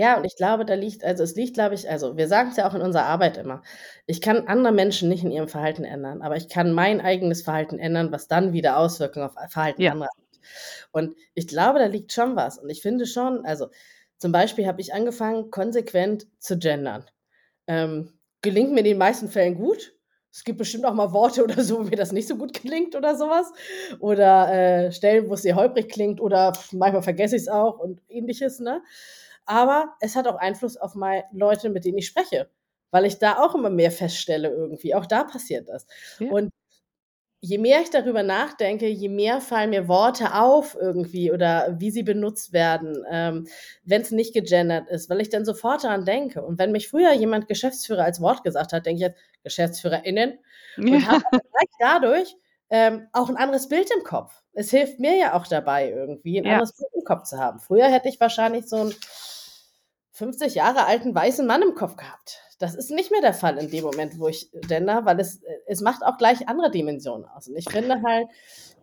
Ja, und ich glaube, da liegt also, es liegt, glaube ich also, wir sagen's ja auch in unserer Arbeit immer. Ich kann andere Menschen nicht in ihrem Verhalten ändern, aber ich kann mein eigenes Verhalten ändern, was dann wieder Auswirkungen auf Verhalten Ja. anderer hat. Und ich glaube, da liegt schon was. Und ich finde schon also, zum Beispiel habe ich angefangen, konsequent zu gendern. Ähm, gelingt mir in den meisten Fällen gut. Es gibt bestimmt auch mal Worte oder so, wo mir das nicht so gut gelingt oder so was. Oder, äh, Stellen, wo es sehr holprig klingt oder manchmal vergesse ich's auch und Ähnliches, ne? Aber es hat auch Einfluss auf mei Leute, mit denen ich spreche, weil ich da auch immer mehr feststelle irgendwie. Auch da passiert das. Ja. Und je mehr ich darüber nachdenke, je mehr fallen mir Worte auf irgendwie oder wie sie benutzt werden, ähm, wenn's nicht gegendert ist, weil ich dann sofort daran denke. Und wenn mich früher jemand Geschäftsführer als Wort gesagt hat, denke ich jetzt GeschäftsführerInnen und habe dadurch, ähm, auch 'n anderes Bild im Kopf. Es hilft mir ja auch dabei irgendwie, 'n Ja. anderes Bild im Kopf zu haben. Früher hätte ich wahrscheinlich so 'n 50 Jahre alten weißen Mann im Kopf gehabt. Das ist nicht mehr der Fall in dem Moment, wo ich gendere, weil es äh, es macht auch gleich andere Dimensionen aus. Und ich finde halt,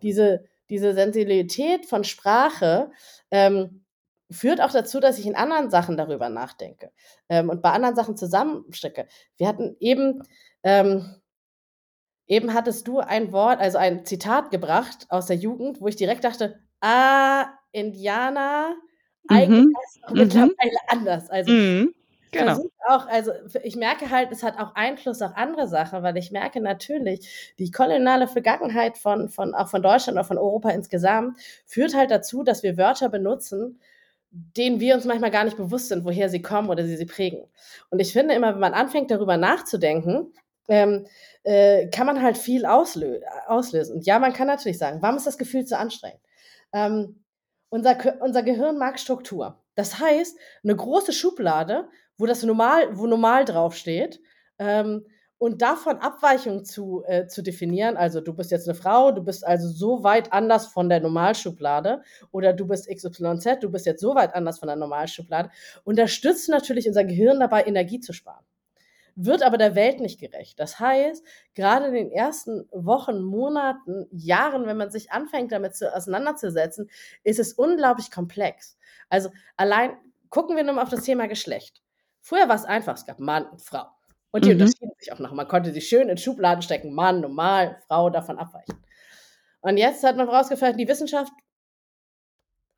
diese diese Sensibilität von Sprache, ähm, führt auch dazu, dass ich in anderen Sachen darüber nachdenke, ähm, und bei anderen Sachen zusammenstecke. Wir hatten eben ähm eben hattest du ein Wort also, ein Zitat gebracht aus der Jugend, wo ich direkt dachte: „Ah, Indianer, eigentlich Mhm. heißt es auch Mhm. mittlerweile anders.“ Also, Mhm. Genau. auch also, ich merke halt, es hat auch Einfluss auf andere Sachen, weil ich merke natürlich, die koloniale Vergangenheit von von auch von Deutschland oder von Europa insgesamt führt halt dazu, dass wir Wörter benutzen, denen wir uns manchmal gar nicht bewusst sind, woher sie kommen oder sie sie prägen. Und ich finde immer, wenn man anfängt, darüber nachzudenken, ähm, äh, kann man halt viel auslö auslösen. Und ja, man kann natürlich sagen: „Warum ist das Gefühl zu anstrengend?“ Ähm, unser unser Gehirn mag Struktur. Das heißt, 'ne große Schublade, wo das normal wo normal draufsteht, ähm, und davon Abweichungen zu äh, zu definieren, also, du bist jetzt 'ne Frau, du bist also so weit anders von der Normalschublade oder du bist XYZ, du bist jetzt so weit anders von der Normalschublade, unterstützt natürlich unser Gehirn dabei, Energie zu sparen, wird aber der Welt nicht gerecht. Das heißt, grade in den ersten Wochen, Monaten, Jahren, wenn man sich anfängt, damit zu auseinanderzusetzen, ist es unglaublich komplex. Also, allein gucken wir nur mal auf das Thema Geschlecht. Früher war's einfach, es gab Mann und Frau. Und die Mhm. unterschieden sich auch noch. Man konnte sie schön in Schubladen stecken, Mann, normal, Frau, davon abweichen. Und jetzt hat man rausgefunden, die Wissenschaft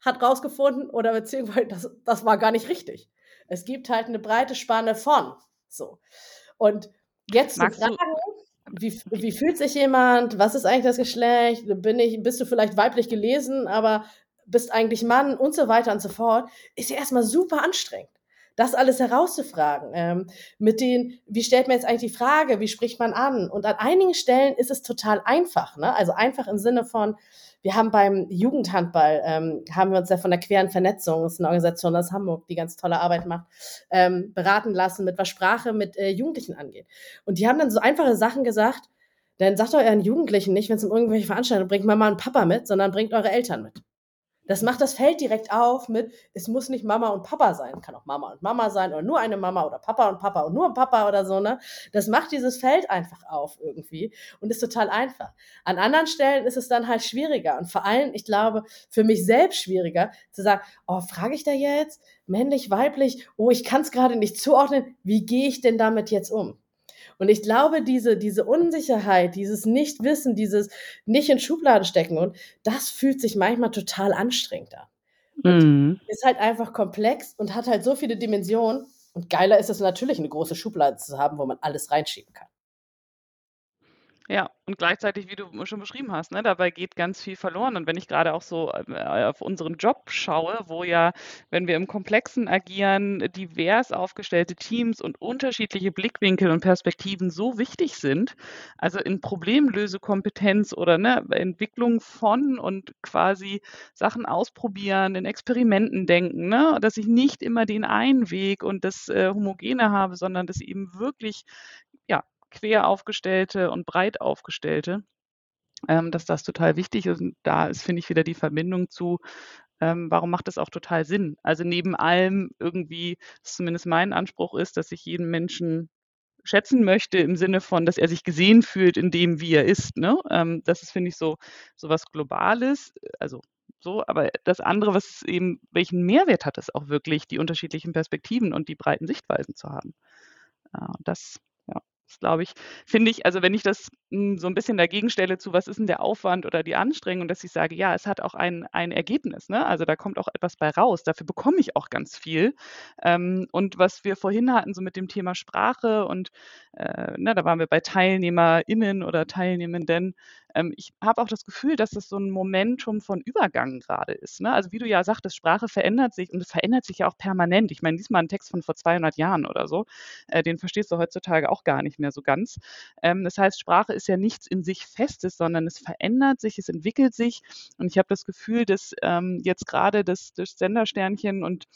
hat rausgefunden oder beziehungsweise das das war gar nicht richtig. Es gibt halt 'ne breite Spanne von, so. Und jetzt zu Magst fragen, wie wie fühlt sich jemand? Was ist eigentlich das Geschlecht? Bin ich bist du vielleicht weiblich gelesen, aber bist eigentlich Mann und so weiter und so fort, ist ja erst mal super anstrengend, das alles herauszufragen. Ähm, mit den wie stellt man jetzt eigentlich die Frage? Wie spricht man an? Und an einigen Stellen ist es total einfach, ne? Also, einfach im Sinne von wir haben beim Jugendhandball, ähm, haben wir uns ja von der Queeren Vernetzung, das ist 'ne Organisation aus Hamburg, die ganz tolle Arbeit macht, ähm, beraten lassen, mit was Sprache mit, äh, Jugendlichen angeht. Und die haben dann so einfache Sachen gesagt: „Dann sagt euren Jugendlichen nicht, wenn's um irgendwelche Veranstaltungen bringt Mama und Papa mit, sondern bringt eure Eltern mit.“ Das macht das Feld direkt auf mit es muss nicht Mama und Papa sein, kann auch Mama und Mama sein oder nur eine Mama oder Papa und Papa und nur 'n Papa oder so, ne? Das macht dieses Feld einfach auf irgendwie und ist total einfach. An anderen Stellen ist es dann halt schwieriger und vor allem, ich glaube, für mich selbst schwieriger zu sagen: „Oh, frage ich da jetzt? Männlich, weiblich? Oh, ich kann's grade nicht zuordnen. Wie gehe ich denn damit jetzt um?“ Und ich glaube, diese diese Unsicherheit, dieses Nichtwissen, dieses nicht in Schubladen stecken und das fühlt sich manchmal total anstrengend an. Mhm. ist halt einfach komplex und hat halt so viele Dimensionen. Und geiler ist es natürlich, 'ne große Schublade zu haben, wo man alles reinschieben kann. Ja, und gleichzeitig, wie du schon beschrieben hast, ne, dabei geht ganz viel verloren. Und wenn ich grade auch so, äh, auf unseren Job schaue, wo ja, wenn wir im Komplexen agieren, divers aufgestellte Teams und unterschiedliche Blickwinkel und Perspektiven so wichtig sind, also in Problemlösekompetenz oder, ne, Entwicklung von und quasi Sachen ausprobieren, in Experimenten denken, ne? Dass ich nicht immer den einen Weg und das, äh, Homogene habe, sondern dass eben wirklich, quer aufgestellte und breit aufgestellte, ähm, dass das total wichtig ist. Und da ist, finde ich, wieder die Verbindung zu, ähm, warum macht das auch total Sinn? Also, neben allem irgendwie zumindest mein Anspruch ist, dass ich jeden Menschen schätzen möchte im Sinne von, dass er sich gesehen fühlt in dem, wie er ist, ne? Ähm, das ist, finde ich, so so was Globales, also so, aber das andere, was eben, welchen Mehrwert hat es auch wirklich, die unterschiedlichen Perspektiven und die breiten Sichtweisen zu haben? Äh, das das glaube ich, finde ich, also wenn ich das hm, so ein bisschen dagegen stelle zu, was ist denn der Aufwand oder die Anstrengung, dass ich sage, ja, es hat auch ein, ein Ergebnis, ne? Also da kommt auch etwas bei raus. Dafür bekomme ich auch ganz viel. Ähm, und was wir vorhin hatten, so mit dem Thema Sprache und äh, ne, da waren wir bei TeilnehmerInnen oder Teilnehmenden, ähm, ich habe auch das Gefühl, dass das so ein Momentum von Übergang gerade ist. Ne? Also wie du ja sagtest, Sprache verändert sich und es verändert sich ja auch permanent. Ich meine, diesmal ein Text von vor 200 Jahren oder so, äh, den verstehst du heutzutage auch gar nicht mehr so ganz. Ähm, das heißt, Sprache ist ja nichts in sich Festes, sondern es verändert sich, es entwickelt sich und ich habe das Gefühl, dass ähm, jetzt gerade das, das Sendersternchen und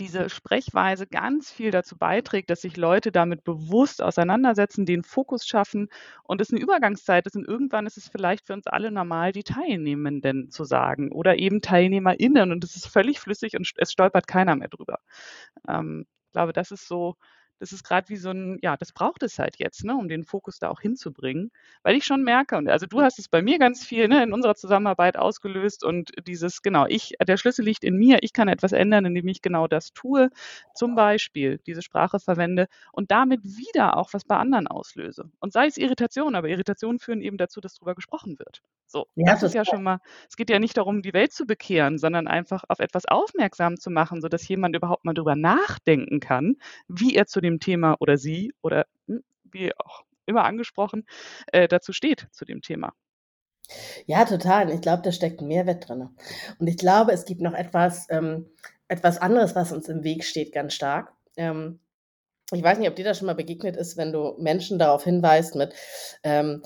diese Sprechweise ganz viel dazu beiträgt, dass sich Leute damit bewusst auseinandersetzen, den Fokus schaffen und es eine Übergangszeit ist und irgendwann ist es vielleicht für uns alle normal, die Teilnehmenden zu sagen oder eben TeilnehmerInnen und es ist völlig flüssig und es stolpert keiner mehr drüber. Ähm, ich glaube, das ist so das ist gerade wie so ein, ja, das braucht es halt jetzt, ne, um den Fokus da auch hinzubringen, weil ich schon merke, und also du hast es bei mir ganz viel ne, in unserer Zusammenarbeit ausgelöst und dieses, genau, ich, der Schlüssel liegt in mir, ich kann etwas ändern, indem ich genau das tue, zum Beispiel diese Sprache verwende und damit wieder auch was bei anderen auslöse. Und sei es Irritation, aber Irritationen führen eben dazu, dass darüber gesprochen wird. So, ja, das ist ja schon mal, es geht ja nicht darum, die Welt zu bekehren, sondern einfach auf etwas aufmerksam zu machen, sodass jemand überhaupt mal drüber nachdenken kann, wie er zu dem Thema oder sie oder hm, wie auch immer angesprochen, äh, dazu steht zu dem Thema. Ja, total. Ich glaube, da steckt ein Mehrwert drin. Und ich glaube, es gibt noch etwas, ähm, etwas anderes, was uns im Weg steht, ganz stark. Ähm, ich weiß nicht, ob dir das schon mal begegnet ist, wenn du Menschen darauf hinweist mit, ähm,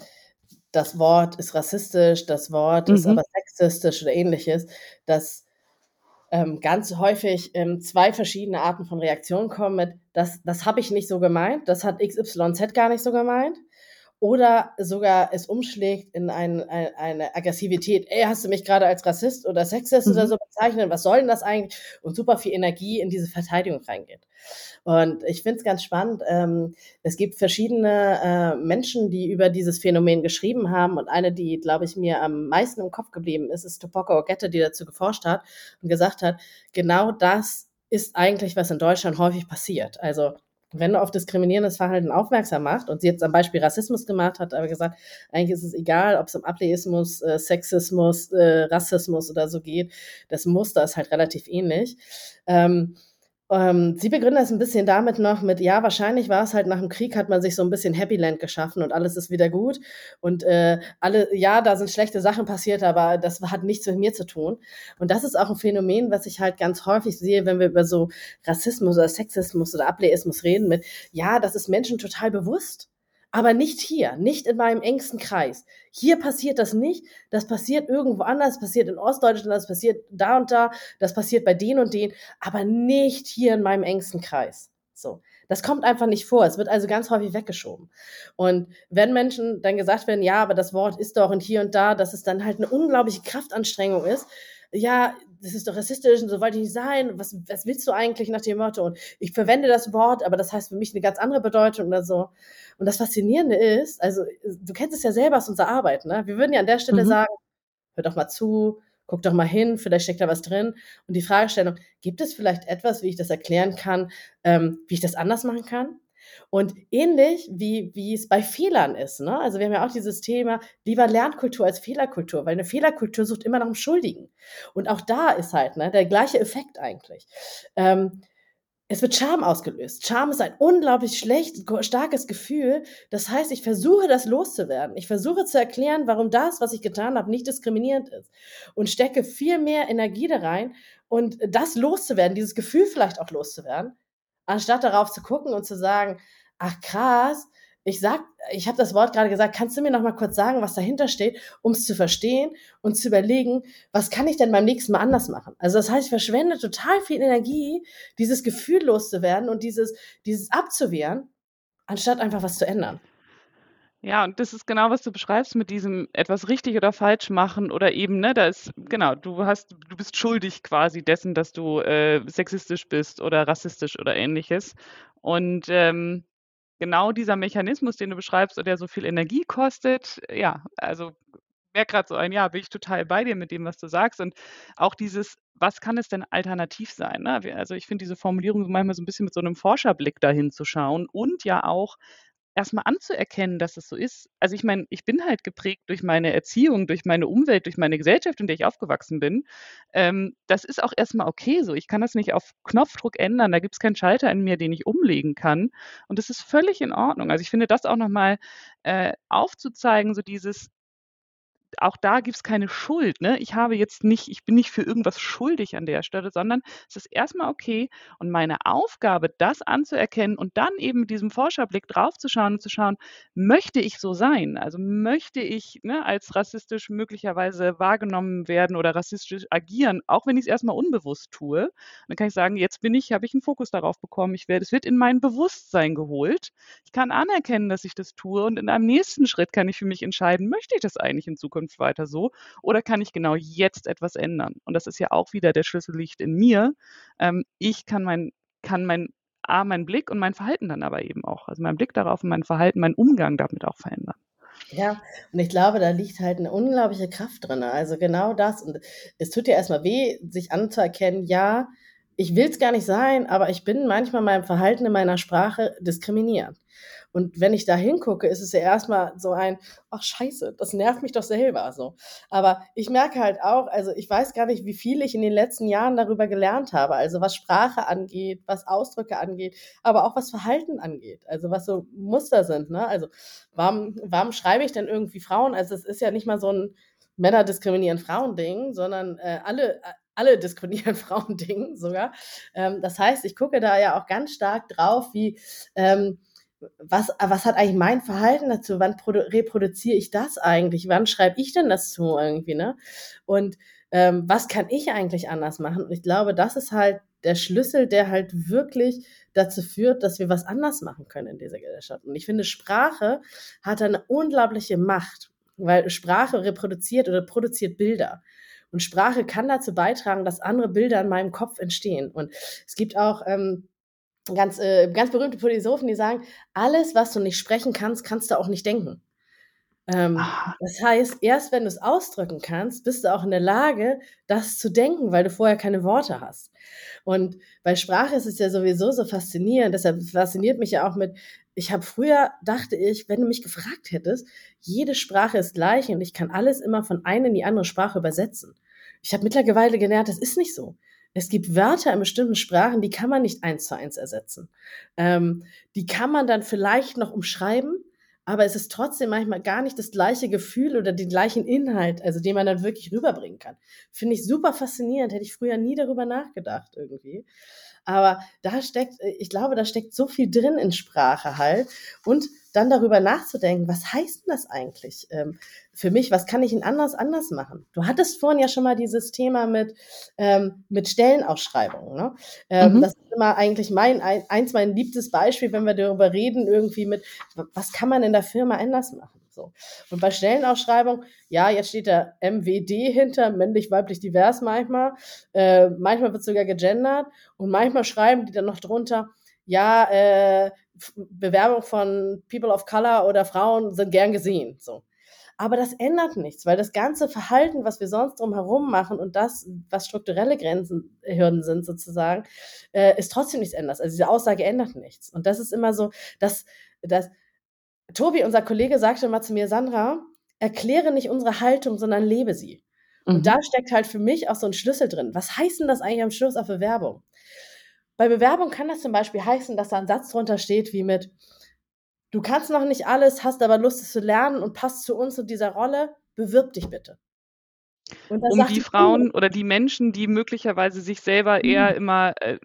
das Wort ist rassistisch, das Wort mhm. ist aber sexistisch oder ähnliches, dass ähm, ganz häufig ähm, zwei verschiedene Arten von Reaktionen kommen mit, das, das habe ich nicht so gemeint, das hat XYZ gar nicht so gemeint oder sogar es umschlägt in ein, ein, eine Aggressivität. Ey, hast du mich gerade als Rassist oder Sexist mhm. oder so bezeichnet? Was soll denn das eigentlich? Und super viel Energie in diese Verteidigung reingeht. Und ich finde es ganz spannend. Ähm, es gibt verschiedene äh, Menschen, die über dieses Phänomen geschrieben haben. Und eine, die, glaube ich, mir am meisten im Kopf geblieben ist, ist Topoko Ogette, die dazu geforscht hat und gesagt hat, genau das ist eigentlich, was in Deutschland häufig passiert. Also wenn du auf diskriminierendes Verhalten aufmerksam macht und sie jetzt am Beispiel Rassismus gemacht hat, aber gesagt, eigentlich ist es egal, ob es um Ableismus, äh, Sexismus, äh, Rassismus oder so geht, das Muster ist halt relativ ähnlich. Ähm, ähm, sie begründet das ein bisschen damit noch mit, ja, wahrscheinlich war es halt nach dem Krieg, hat man sich so ein bisschen Happy Land geschaffen und alles ist wieder gut. Und äh, alle, ja, da sind schlechte Sachen passiert, aber das hat nichts mit mir zu tun. Und das ist auch ein Phänomen, was ich halt ganz häufig sehe, wenn wir über so Rassismus oder Sexismus oder Ableismus reden, mit, ja, das ist Menschen total bewusst aber nicht hier, nicht in meinem engsten Kreis. Hier passiert das nicht, das passiert irgendwo anders, das passiert in Ostdeutschland, das passiert da und da, das passiert bei denen und denen, aber nicht hier in meinem engsten Kreis. So. Das kommt einfach nicht vor. Es wird also ganz häufig weggeschoben. Und wenn Menschen dann gesagt werden, ja, aber das Wort ist doch und hier und da, dass es dann halt eine unglaubliche Kraftanstrengung ist, ja, das ist doch rassistisch und so wollte ich nicht sein. Was, was willst du eigentlich nach dem Motto? Und ich verwende das Wort, aber das heißt für mich eine ganz andere Bedeutung oder so. Und das Faszinierende ist, also du kennst es ja selber aus unserer Arbeit, ne? Wir würden ja an der Stelle mhm. sagen, hör doch mal zu, guck doch mal hin, vielleicht steckt da was drin. Und die Fragestellung, gibt es vielleicht etwas, wie ich das erklären kann, ähm, wie ich das anders machen kann? Und ähnlich wie, wie es bei Fehlern ist. Ne? Also wir haben ja auch dieses Thema, lieber Lernkultur als Fehlerkultur, weil eine Fehlerkultur sucht immer nach einem Schuldigen. Und auch da ist halt ne, der gleiche Effekt eigentlich. Ähm, es wird Scham ausgelöst. Scham ist ein unglaublich schlecht, starkes Gefühl. Das heißt, ich versuche das loszuwerden. Ich versuche zu erklären, warum das, was ich getan habe, nicht diskriminierend ist. Und stecke viel mehr Energie da rein und das loszuwerden, dieses Gefühl vielleicht auch loszuwerden, anstatt darauf zu gucken und zu sagen, ach krass, ich sag, ich habe das Wort gerade gesagt, kannst du mir noch mal kurz sagen, was dahinter steht, um es zu verstehen und zu überlegen, was kann ich denn beim nächsten Mal anders machen? Also das heißt, ich verschwende total viel Energie, dieses Gefühl loszuwerden und dieses, dieses abzuwehren, anstatt einfach was zu ändern. Ja, und das ist genau, was du beschreibst mit diesem etwas richtig oder falsch machen oder eben, ne, da ist, genau, du hast, du bist schuldig quasi dessen, dass du äh, sexistisch bist oder rassistisch oder ähnliches. Und ähm, genau dieser Mechanismus, den du beschreibst und der so viel Energie kostet, ja, also merke gerade so ein, ja, bin ich total bei dir mit dem, was du sagst. Und auch dieses, was kann es denn alternativ sein? Ne? Also ich finde diese Formulierung manchmal so ein bisschen mit so einem Forscherblick dahin zu schauen und ja auch erstmal anzuerkennen, dass es so ist. Also ich meine, ich bin halt geprägt durch meine Erziehung, durch meine Umwelt, durch meine Gesellschaft, in der ich aufgewachsen bin. Ähm, das ist auch erstmal okay so. Ich kann das nicht auf Knopfdruck ändern. Da gibt es keinen Schalter in mir, den ich umlegen kann. Und das ist völlig in Ordnung. Also ich finde das auch nochmal äh, aufzuzeigen, so dieses, auch da gibt es keine Schuld. Ne? Ich habe jetzt nicht, ich bin nicht für irgendwas schuldig an der Stelle, sondern es ist erstmal okay. Und meine Aufgabe, das anzuerkennen und dann eben mit diesem Forscherblick draufzuschauen und zu schauen, möchte ich so sein? Also möchte ich ne, als rassistisch möglicherweise wahrgenommen werden oder rassistisch agieren, auch wenn ich es erstmal unbewusst tue. Dann kann ich sagen, jetzt bin ich, habe ich einen Fokus darauf bekommen. Ich werde, es wird in mein Bewusstsein geholt. Ich kann anerkennen, dass ich das tue und in einem nächsten Schritt kann ich für mich entscheiden, möchte ich das eigentlich in Zukunft? Zukunft weiter so? Oder kann ich genau jetzt etwas ändern? Und das ist ja auch wieder der Schlüssel in mir. Ähm, ich kann mein, kann mein A, mein Blick und mein Verhalten dann aber eben auch. Also mein Blick darauf und mein Verhalten, mein Umgang damit auch verändern. Ja, und ich glaube, da liegt halt eine unglaubliche Kraft drin. Also genau das. Und es tut ja erstmal weh, sich anzuerkennen, ja, ich will es gar nicht sein, aber ich bin manchmal meinem Verhalten in meiner Sprache diskriminierend. Und wenn ich da hingucke, ist es ja erstmal so ein, ach scheiße, das nervt mich doch selber so. Aber ich merke halt auch, also ich weiß gar nicht, wie viel ich in den letzten Jahren darüber gelernt habe. Also was Sprache angeht, was Ausdrücke angeht, aber auch was Verhalten angeht. Also was so Muster sind. Ne? Also warum, warum schreibe ich denn irgendwie Frauen? Also es ist ja nicht mal so ein Männer diskriminieren Frauen-Ding, sondern äh, alle, alle diskriminieren Frauen-Ding sogar. Ähm, das heißt, ich gucke da ja auch ganz stark drauf, wie ähm, was, was hat eigentlich mein Verhalten dazu? Wann reproduziere ich das eigentlich? Wann schreibe ich denn das zu irgendwie, ne? Und ähm, was kann ich eigentlich anders machen? Und ich glaube, das ist halt der Schlüssel, der halt wirklich dazu führt, dass wir was anders machen können in dieser Gesellschaft. Und ich finde, Sprache hat eine unglaubliche Macht, weil Sprache reproduziert oder produziert Bilder. Und Sprache kann dazu beitragen, dass andere Bilder in meinem Kopf entstehen. Und es gibt auch ähm, ganz, äh, ganz berühmte Philosophen, die sagen, alles, was du nicht sprechen kannst, kannst du auch nicht denken. Ähm, das heißt, erst wenn du es ausdrücken kannst, bist du auch in der Lage, das zu denken, weil du vorher keine Worte hast. Und bei Sprache ist es ja sowieso so faszinierend, deshalb fasziniert mich ja auch mit, ich habe früher, dachte ich, wenn du mich gefragt hättest, jede Sprache ist gleich und ich kann alles immer von einer in die andere Sprache übersetzen. Ich habe mittlerweile gelernt, das ist nicht so. Es gibt Wörter in bestimmten Sprachen, die kann man nicht eins zu eins ersetzen. Ähm, die kann man dann vielleicht noch umschreiben, aber es ist trotzdem manchmal gar nicht das gleiche Gefühl oder den gleichen Inhalt, also den man dann wirklich rüberbringen kann. Finde ich super faszinierend, hätte ich früher nie darüber nachgedacht irgendwie. Aber da steckt, ich glaube, da steckt so viel drin in Sprache halt. Und dann darüber nachzudenken, was heißt denn das eigentlich ähm, für mich? Was kann ich denn anders anders machen? Du hattest vorhin ja schon mal dieses Thema mit, ähm, mit Stellenausschreibungen. Ne? Ähm, mhm. Das ist immer eigentlich mein, ein, eins mein liebstes Beispiel, wenn wir darüber reden, irgendwie mit, was kann man in der Firma anders machen? So. Und bei Stellenausschreibung, ja, jetzt steht da MWD hinter, männlich, weiblich, divers manchmal. Äh, manchmal wird sogar gegendert und manchmal schreiben die dann noch drunter, ja, äh, Bewerbung von People of Color oder Frauen sind gern gesehen. So. Aber das ändert nichts, weil das ganze Verhalten, was wir sonst drumherum machen und das, was strukturelle Grenzen, Hürden sind sozusagen, äh, ist trotzdem nichts ändert. Also diese Aussage ändert nichts. Und das ist immer so, dass, dass Tobi, unser Kollege, sagte mal zu mir, Sandra, erkläre nicht unsere Haltung, sondern lebe sie. Mhm. Und da steckt halt für mich auch so ein Schlüssel drin. Was heißt denn das eigentlich am Schluss auf Bewerbung? Bei Bewerbung kann das zum Beispiel heißen, dass da ein Satz drunter steht wie mit, du kannst noch nicht alles, hast aber Lust, es zu lernen und passt zu uns und dieser Rolle, bewirb dich bitte. um die Frauen oder die Menschen, die möglicherweise sich selber eher mhm. immer äh,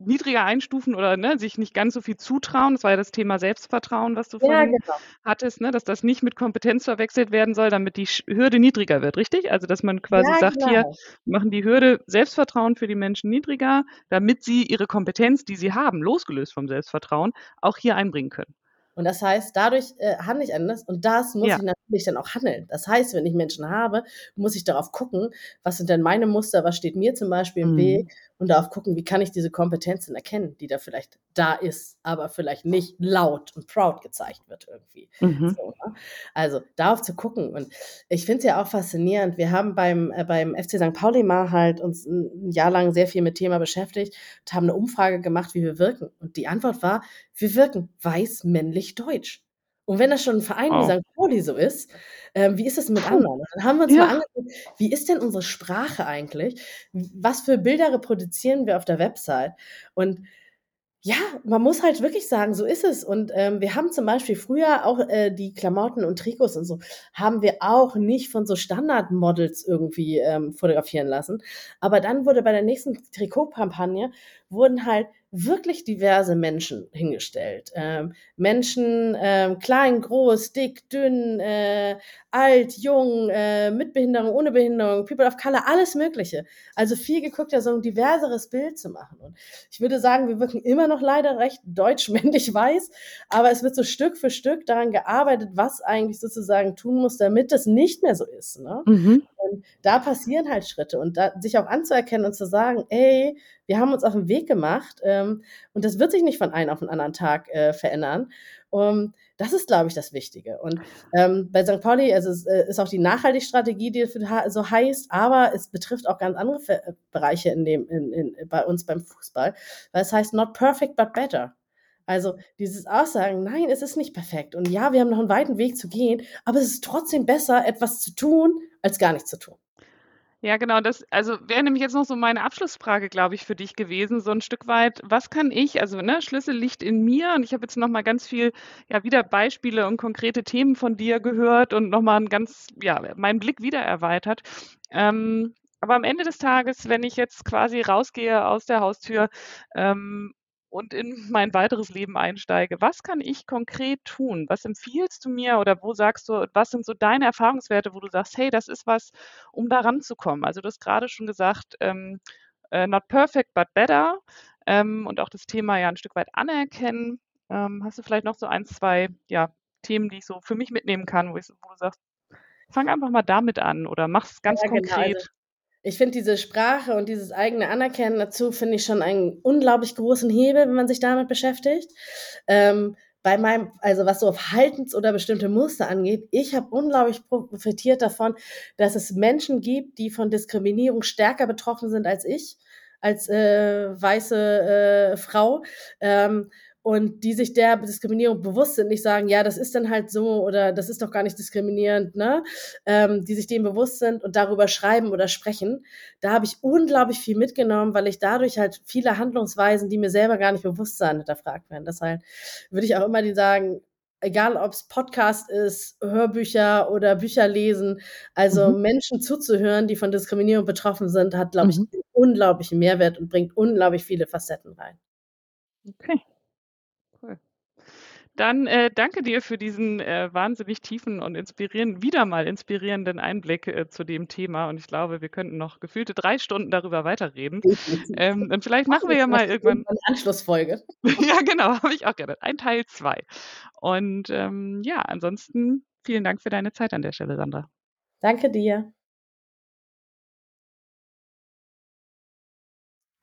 niedriger einstufen oder ne, sich nicht ganz so viel zutrauen. Das war ja das Thema Selbstvertrauen, was du ja, vorhin genau. hattest, ne, dass das nicht mit Kompetenz verwechselt werden soll, damit die Hürde niedriger wird, richtig? Also dass man quasi ja, sagt, genau. hier machen die Hürde Selbstvertrauen für die Menschen niedriger, damit sie ihre Kompetenz, die sie haben, losgelöst vom Selbstvertrauen, auch hier einbringen können. Und das heißt, dadurch äh, handle ich anders und das muss ja. ich natürlich dann auch handeln. Das heißt, wenn ich Menschen habe, muss ich darauf gucken, was sind denn meine Muster, was steht mir zum Beispiel im mhm. Weg und darauf gucken, wie kann ich diese Kompetenzen erkennen, die da vielleicht da ist, aber vielleicht nicht laut und proud gezeigt wird irgendwie. Mhm. So, ne? Also darauf zu gucken. Und ich finde es ja auch faszinierend. Wir haben beim, äh, beim FC St. Pauli mal halt uns ein Jahr lang sehr viel mit Thema beschäftigt und haben eine Umfrage gemacht, wie wir wirken. Und die Antwort war, wir wirken weiß, männlich, deutsch. Und wenn das schon ein Verein wow. wie St. Pauli so ist, ähm, wie ist es mit anderen? Dann haben wir uns ja. mal angeguckt, wie ist denn unsere Sprache eigentlich? Was für Bilder reproduzieren wir auf der Website? Und ja, man muss halt wirklich sagen, so ist es. Und ähm, wir haben zum Beispiel früher auch äh, die Klamotten und Trikots und so, haben wir auch nicht von so Standardmodels irgendwie ähm, fotografieren lassen. Aber dann wurde bei der nächsten Trikotkampagne, wurden halt wirklich diverse Menschen hingestellt. Ähm, Menschen, ähm, klein, groß, dick, dünn, äh, alt, jung, äh, mit Behinderung, ohne Behinderung, People of Color, alles Mögliche. Also viel geguckt, ja, so ein diverseres Bild zu machen. Und ich würde sagen, wir wirken immer noch leider recht deutsch-männlich weiß, aber es wird so Stück für Stück daran gearbeitet, was eigentlich sozusagen tun muss, damit das nicht mehr so ist. Ne? Mhm. Und da passieren halt Schritte und da, sich auch anzuerkennen und zu sagen, ey, wir haben uns auf den Weg gemacht ähm, und das wird sich nicht von einem auf den anderen Tag äh, verändern. Um, das ist, glaube ich, das Wichtige. Und ähm, bei St. Pauli also es äh, ist auch die Nachhaltigstrategie, die so heißt, aber es betrifft auch ganz andere äh, Bereiche in dem, in, in, bei uns beim Fußball, weil es heißt not perfect but better. Also dieses Aussagen, nein, es ist nicht perfekt. Und ja, wir haben noch einen weiten Weg zu gehen, aber es ist trotzdem besser, etwas zu tun, als gar nichts zu tun. Ja, genau, das also wäre nämlich jetzt noch so meine Abschlussfrage, glaube ich, für dich gewesen, so ein Stück weit, was kann ich also, ne, Schlüssel liegt in mir und ich habe jetzt noch mal ganz viel, ja, wieder Beispiele und konkrete Themen von dir gehört und noch mal 'n ganz ja, meinen Blick wieder erweitert. Ähm, aber am Ende des Tages, wenn ich jetzt quasi rausgehe aus der Haustür, ähm, und in mein weiteres Leben einsteige, was kann ich konkret tun? Was empfiehlst du mir oder wo sagst du, was sind so deine Erfahrungswerte, wo du sagst, hey, das ist was, um da ranzukommen? Also du hast gerade schon gesagt, ähm, äh, not perfect, but better ähm, und auch das Thema ja ein Stück weit anerkennen. Ähm, hast du vielleicht noch so ein, zwei ja, Themen, die ich so für mich mitnehmen kann, wo, ich, wo du sagst, fang einfach mal damit an oder mach es ganz ja, konkret. Genau. Also ich finde diese Sprache und dieses eigene Anerkennen dazu, finde ich schon einen unglaublich großen Hebel, wenn man sich damit beschäftigt. Ähm, bei meinem, also was so auf Haltens- oder bestimmte Muster angeht, ich habe unglaublich profitiert davon, dass es Menschen gibt, die von Diskriminierung stärker betroffen sind als ich, als äh, weiße äh, Frau. Ähm, und die sich der Diskriminierung bewusst sind, nicht sagen, ja, das ist dann halt so oder das ist doch gar nicht diskriminierend, ne? Ähm, die sich dem bewusst sind und darüber schreiben oder sprechen. Da habe ich unglaublich viel mitgenommen, weil ich dadurch halt viele Handlungsweisen, die mir selber gar nicht bewusst sind, hinterfragt werden. Deshalb würde ich auch immer die sagen, egal ob es Podcast ist, Hörbücher oder Bücher lesen, also mhm. Menschen zuzuhören, die von Diskriminierung betroffen sind, hat, glaube ich, mhm. einen unglaublichen Mehrwert und bringt unglaublich viele Facetten rein. Okay. Dann äh, danke dir für diesen äh, wahnsinnig tiefen und inspirierenden, wieder mal inspirierenden Einblick äh, zu dem Thema. Und ich glaube, wir könnten noch gefühlte drei Stunden darüber weiterreden. Ähm, und vielleicht machen wir ja mal irgendwann. Eine Anschlussfolge. ja, genau, habe ich auch gerne. Ein Teil zwei. Und ähm, ja, ansonsten vielen Dank für deine Zeit an der Stelle, Sandra. Danke dir.